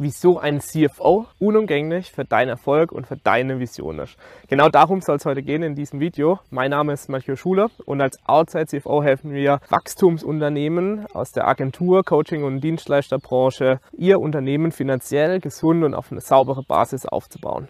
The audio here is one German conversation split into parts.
wieso ein CFO unumgänglich für deinen Erfolg und für deine Vision ist. Genau darum soll es heute gehen in diesem Video. Mein Name ist Mathieu Schuler und als Outside CFO helfen wir Wachstumsunternehmen aus der Agentur, Coaching und Dienstleisterbranche, ihr Unternehmen finanziell gesund und auf eine saubere Basis aufzubauen.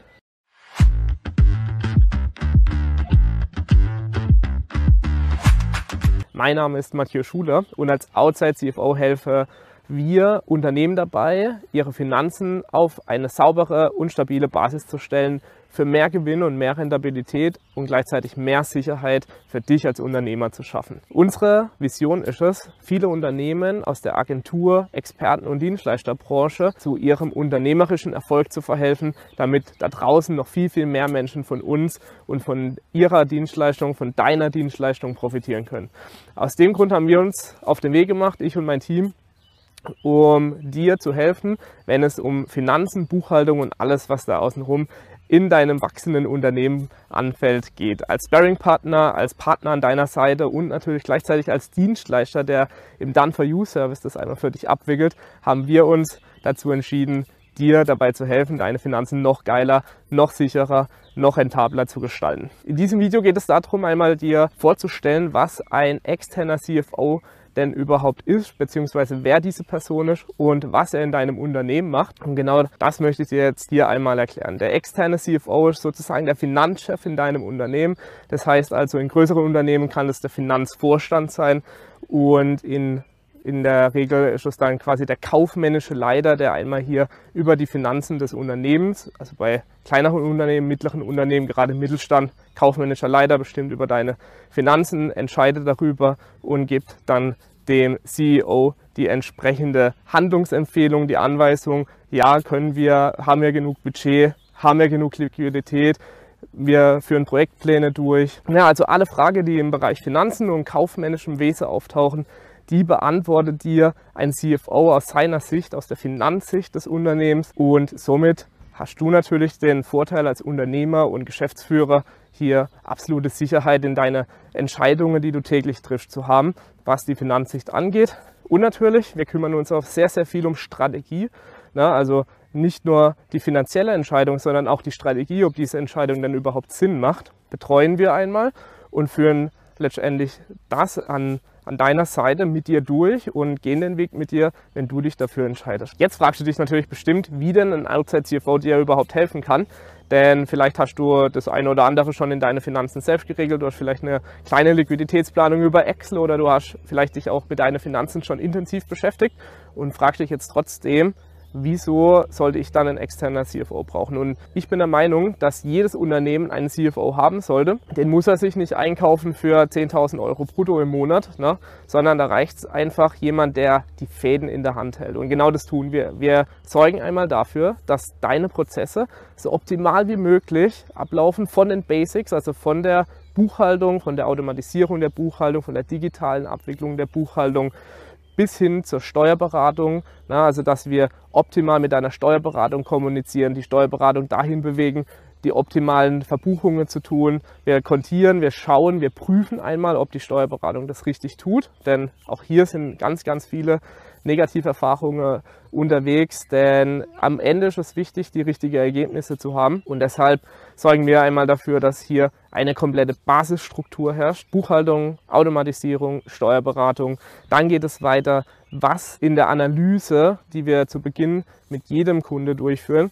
Mein Name ist Mathieu Schuler und als Outside CFO helfe wir Unternehmen dabei, ihre Finanzen auf eine saubere und stabile Basis zu stellen für mehr Gewinn und mehr Rentabilität und gleichzeitig mehr Sicherheit für dich als Unternehmer zu schaffen. Unsere Vision ist es, viele Unternehmen aus der Agentur, Experten und Dienstleisterbranche zu ihrem unternehmerischen Erfolg zu verhelfen, damit da draußen noch viel, viel mehr Menschen von uns und von ihrer Dienstleistung, von deiner Dienstleistung profitieren können. Aus dem Grund haben wir uns auf den Weg gemacht, ich und mein Team, um dir zu helfen, wenn es um Finanzen, Buchhaltung und alles, was da außenrum in deinem wachsenden Unternehmen anfällt, geht. Als Sparing-Partner, als Partner an deiner Seite und natürlich gleichzeitig als Dienstleister, der im Done-for-You-Service das einmal für dich abwickelt, haben wir uns dazu entschieden, dir dabei zu helfen, deine Finanzen noch geiler, noch sicherer, noch rentabler zu gestalten. In diesem Video geht es darum, einmal dir vorzustellen, was ein externer CFO denn überhaupt ist, beziehungsweise wer diese Person ist und was er in deinem Unternehmen macht. Und genau das möchte ich dir jetzt hier einmal erklären. Der externe CFO ist sozusagen der Finanzchef in deinem Unternehmen. Das heißt also, in größeren Unternehmen kann es der Finanzvorstand sein und in in der Regel ist es dann quasi der kaufmännische Leiter, der einmal hier über die Finanzen des Unternehmens, also bei kleineren Unternehmen, mittleren Unternehmen, gerade Mittelstand, kaufmännischer Leiter bestimmt über deine Finanzen, entscheidet darüber und gibt dann dem CEO die entsprechende Handlungsempfehlung, die Anweisung, ja, können wir, haben wir genug Budget, haben wir genug Liquidität, wir führen Projektpläne durch. Ja, also alle Fragen, die im Bereich Finanzen und kaufmännischem Wesen auftauchen, die beantwortet dir ein CFO aus seiner Sicht, aus der Finanzsicht des Unternehmens und somit hast du natürlich den Vorteil als Unternehmer und Geschäftsführer hier absolute Sicherheit in deine Entscheidungen, die du täglich triffst, zu haben, was die Finanzsicht angeht. Und natürlich, wir kümmern uns auch sehr, sehr viel um Strategie. Na, also nicht nur die finanzielle Entscheidung, sondern auch die Strategie, ob diese Entscheidung dann überhaupt Sinn macht, betreuen wir einmal und führen letztendlich das an an deiner Seite mit dir durch und gehen den Weg mit dir, wenn du dich dafür entscheidest. Jetzt fragst du dich natürlich bestimmt, wie denn ein Outside CFO dir überhaupt helfen kann. Denn vielleicht hast du das eine oder andere schon in deine Finanzen selbst geregelt. Du hast vielleicht eine kleine Liquiditätsplanung über Excel oder du hast vielleicht dich auch mit deinen Finanzen schon intensiv beschäftigt und fragst dich jetzt trotzdem, wieso sollte ich dann einen externen CFO brauchen? Und ich bin der Meinung, dass jedes Unternehmen einen CFO haben sollte. Den muss er sich nicht einkaufen für 10.000 Euro brutto im Monat, ne? sondern da reicht es einfach jemand, der die Fäden in der Hand hält. Und genau das tun wir. Wir sorgen einmal dafür, dass deine Prozesse so optimal wie möglich ablaufen von den Basics, also von der Buchhaltung, von der Automatisierung der Buchhaltung, von der digitalen Abwicklung der Buchhaltung bis hin zur Steuerberatung, na, also dass wir optimal mit einer Steuerberatung kommunizieren, die Steuerberatung dahin bewegen, die optimalen Verbuchungen zu tun. Wir kontieren, wir schauen, wir prüfen einmal, ob die Steuerberatung das richtig tut, denn auch hier sind ganz, ganz viele Negativerfahrungen unterwegs, denn am Ende ist es wichtig, die richtigen Ergebnisse zu haben und deshalb sorgen wir einmal dafür, dass hier eine komplette Basisstruktur herrscht. Buchhaltung, Automatisierung, Steuerberatung. Dann geht es weiter, was in der Analyse, die wir zu Beginn mit jedem Kunde durchführen,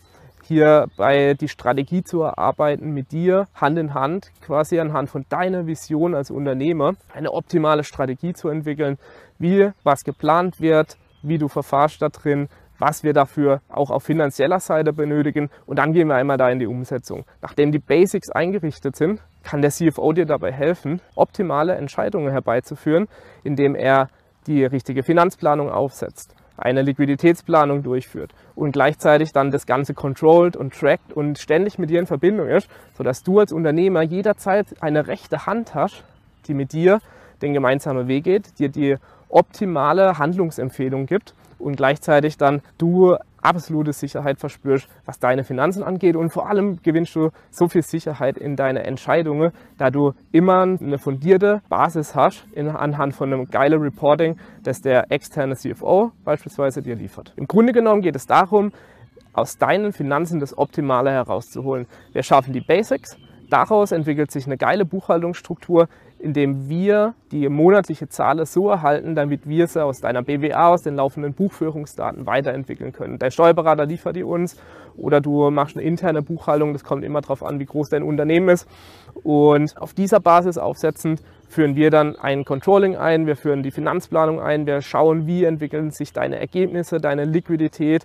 hierbei die Strategie zu erarbeiten, mit dir Hand in Hand, quasi anhand von deiner Vision als Unternehmer, eine optimale Strategie zu entwickeln, wie was geplant wird, wie du verfahrst da drin, was wir dafür auch auf finanzieller Seite benötigen und dann gehen wir einmal da in die Umsetzung. Nachdem die Basics eingerichtet sind, kann der CFO dir dabei helfen, optimale Entscheidungen herbeizuführen, indem er die richtige Finanzplanung aufsetzt, eine Liquiditätsplanung durchführt und gleichzeitig dann das Ganze controlled und trackt und ständig mit dir in Verbindung ist, sodass du als Unternehmer jederzeit eine rechte Hand hast, die mit dir den gemeinsamen Weg geht, dir die optimale Handlungsempfehlung gibt und gleichzeitig dann du absolute Sicherheit verspürst, was deine Finanzen angeht und vor allem gewinnst du so viel Sicherheit in deine Entscheidungen, da du immer eine fundierte Basis hast in, anhand von einem geilen Reporting, das der externe CFO beispielsweise dir liefert. Im Grunde genommen geht es darum, aus deinen Finanzen das Optimale herauszuholen. Wir schaffen die Basics, daraus entwickelt sich eine geile Buchhaltungsstruktur, indem wir die monatliche Zahl so erhalten, damit wir sie aus deiner BWA, aus den laufenden Buchführungsdaten weiterentwickeln können. Dein Steuerberater liefert die uns oder du machst eine interne Buchhaltung, das kommt immer darauf an, wie groß dein Unternehmen ist. Und auf dieser Basis aufsetzend führen wir dann ein Controlling ein, wir führen die Finanzplanung ein, wir schauen, wie entwickeln sich deine Ergebnisse, deine Liquidität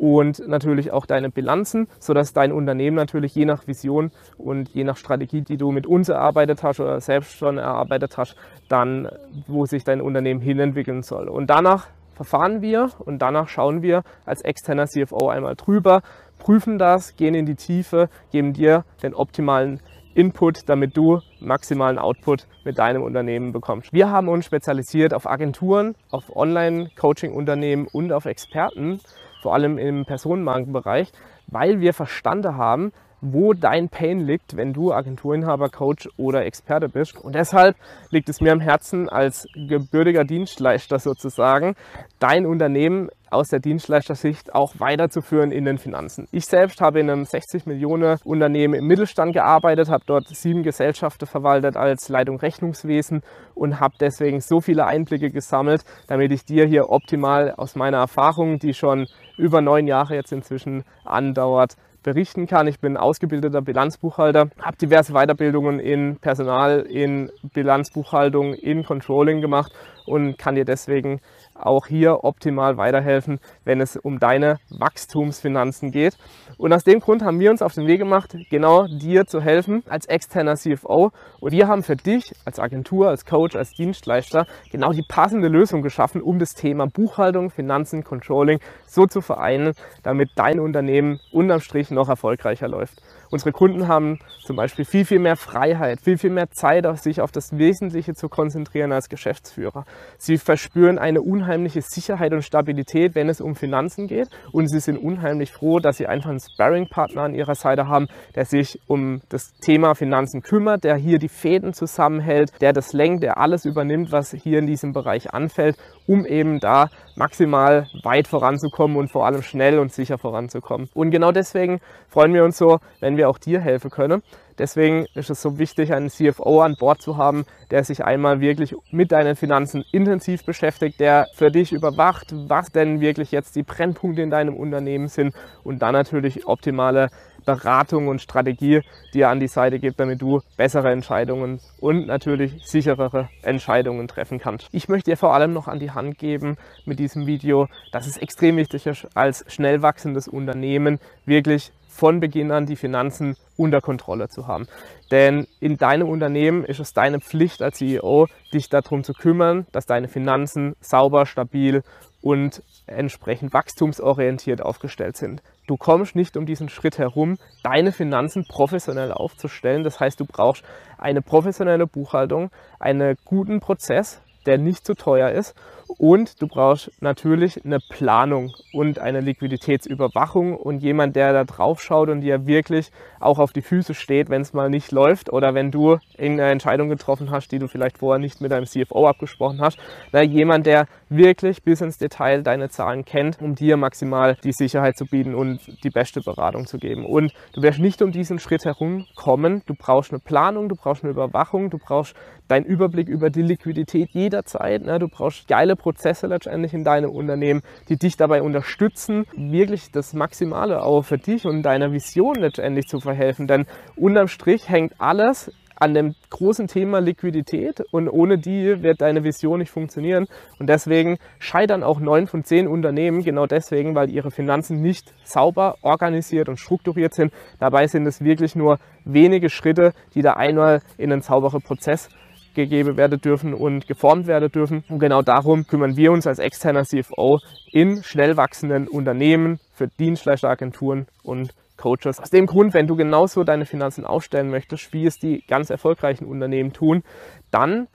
und natürlich auch deine Bilanzen, sodass dein Unternehmen natürlich je nach Vision und je nach Strategie, die du mit uns erarbeitet hast oder selbst schon erarbeitet hast, dann, wo sich dein Unternehmen hinentwickeln soll. Und danach verfahren wir und danach schauen wir als externer CFO einmal drüber, prüfen das, gehen in die Tiefe, geben dir den optimalen Input, damit du maximalen Output mit deinem Unternehmen bekommst. Wir haben uns spezialisiert auf Agenturen, auf Online-Coaching-Unternehmen und auf Experten, vor allem im Personenmarkenbereich, weil wir verstanden haben, wo dein Pain liegt, wenn du Agenturinhaber, Coach oder Experte bist. Und deshalb liegt es mir am Herzen, als gebürtiger Dienstleister sozusagen, dein Unternehmen aus der Dienstleistersicht auch weiterzuführen in den Finanzen. Ich selbst habe in einem 60 Millionen Unternehmen im Mittelstand gearbeitet, habe dort sieben Gesellschaften verwaltet als Leitung Rechnungswesen und habe deswegen so viele Einblicke gesammelt, damit ich dir hier optimal aus meiner Erfahrung, die schon über neun Jahre jetzt inzwischen andauert, berichten kann. Ich bin ausgebildeter Bilanzbuchhalter, habe diverse Weiterbildungen in Personal, in Bilanzbuchhaltung, in Controlling gemacht und kann dir deswegen auch hier optimal weiterhelfen, wenn es um deine Wachstumsfinanzen geht. Und aus dem Grund haben wir uns auf den Weg gemacht, genau dir zu helfen als externer CFO. Und wir haben für dich als Agentur, als Coach, als Dienstleister genau die passende Lösung geschaffen, um das Thema Buchhaltung, Finanzen, Controlling so zu vereinen, damit dein Unternehmen unterm Strich noch erfolgreicher läuft. Unsere Kunden haben zum Beispiel viel, viel mehr Freiheit, viel, viel mehr Zeit, sich auf das Wesentliche zu konzentrieren als Geschäftsführer. Sie verspüren eine unheimliche Sicherheit und Stabilität, wenn es um Finanzen geht. Und sie sind unheimlich froh, dass sie einfach einen Sparring-Partner an ihrer Seite haben, der sich um das Thema Finanzen kümmert, der hier die Fäden zusammenhält, der das lenkt, der alles übernimmt, was hier in diesem Bereich anfällt, um eben da maximal weit voranzukommen und vor allem schnell und sicher voranzukommen. Und genau deswegen freuen wir uns so, wenn wir auch dir helfen können. Deswegen ist es so wichtig, einen CFO an Bord zu haben, der sich einmal wirklich mit deinen Finanzen intensiv beschäftigt, der für dich überwacht, was denn wirklich jetzt die Brennpunkte in deinem Unternehmen sind und dann natürlich optimale Beratung und Strategie dir an die Seite gibt, damit du bessere Entscheidungen und natürlich sicherere Entscheidungen treffen kannst. Ich möchte dir vor allem noch an die Hand geben mit diesem Video, dass es extrem wichtig ist, als schnell wachsendes Unternehmen wirklich von Beginn an die Finanzen unter Kontrolle zu haben. Denn in deinem Unternehmen ist es deine Pflicht als CEO, dich darum zu kümmern, dass deine Finanzen sauber, stabil und entsprechend wachstumsorientiert aufgestellt sind. Du kommst nicht um diesen Schritt herum, deine Finanzen professionell aufzustellen. Das heißt, du brauchst eine professionelle Buchhaltung, einen guten Prozess, der nicht zu teuer ist und du brauchst natürlich eine Planung und eine Liquiditätsüberwachung und jemand, der da drauf schaut und dir wirklich auch auf die Füße steht, wenn es mal nicht läuft oder wenn du irgendeine Entscheidung getroffen hast, die du vielleicht vorher nicht mit deinem CFO abgesprochen hast. Na, jemand, der wirklich bis ins Detail deine Zahlen kennt, um dir maximal die Sicherheit zu bieten und die beste Beratung zu geben. Und du wirst nicht um diesen Schritt herumkommen. Du brauchst eine Planung, du brauchst eine Überwachung, du brauchst deinen Überblick über die Liquidität jederzeit. Ne? Du brauchst geile Prozesse letztendlich in deinem Unternehmen, die dich dabei unterstützen, wirklich das Maximale auch für dich und deiner Vision letztendlich zu verhelfen. Denn unterm Strich hängt alles an dem großen Thema Liquidität und ohne die wird deine Vision nicht funktionieren. Und deswegen scheitern auch neun von zehn Unternehmen genau deswegen, weil ihre Finanzen nicht sauber organisiert und strukturiert sind. Dabei sind es wirklich nur wenige Schritte, die da einmal in einen sauberen Prozess gegeben werden dürfen und geformt werden dürfen. Und genau darum kümmern wir uns als externer CFO in schnell wachsenden Unternehmen für Dienstleisteragenturen und Coaches. Aus dem Grund, wenn du genauso deine Finanzen aufstellen möchtest, wie es die ganz erfolgreichen Unternehmen tun, dann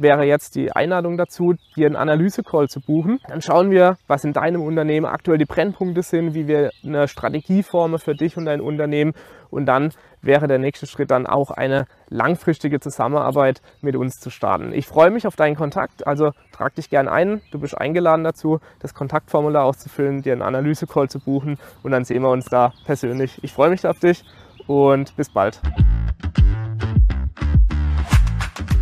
wäre jetzt die Einladung dazu, dir einen Analyse-Call zu buchen. Dann schauen wir, was in deinem Unternehmen aktuell die Brennpunkte sind, wie wir eine Strategie formen für dich und dein Unternehmen. Und dann wäre der nächste Schritt dann auch eine langfristige Zusammenarbeit mit uns zu starten. Ich freue mich auf deinen Kontakt, also trag dich gern ein. Du bist eingeladen dazu, das Kontaktformular auszufüllen, dir einen Analyse-Call zu buchen und dann sehen wir uns da persönlich. Ich freue mich auf dich und bis bald.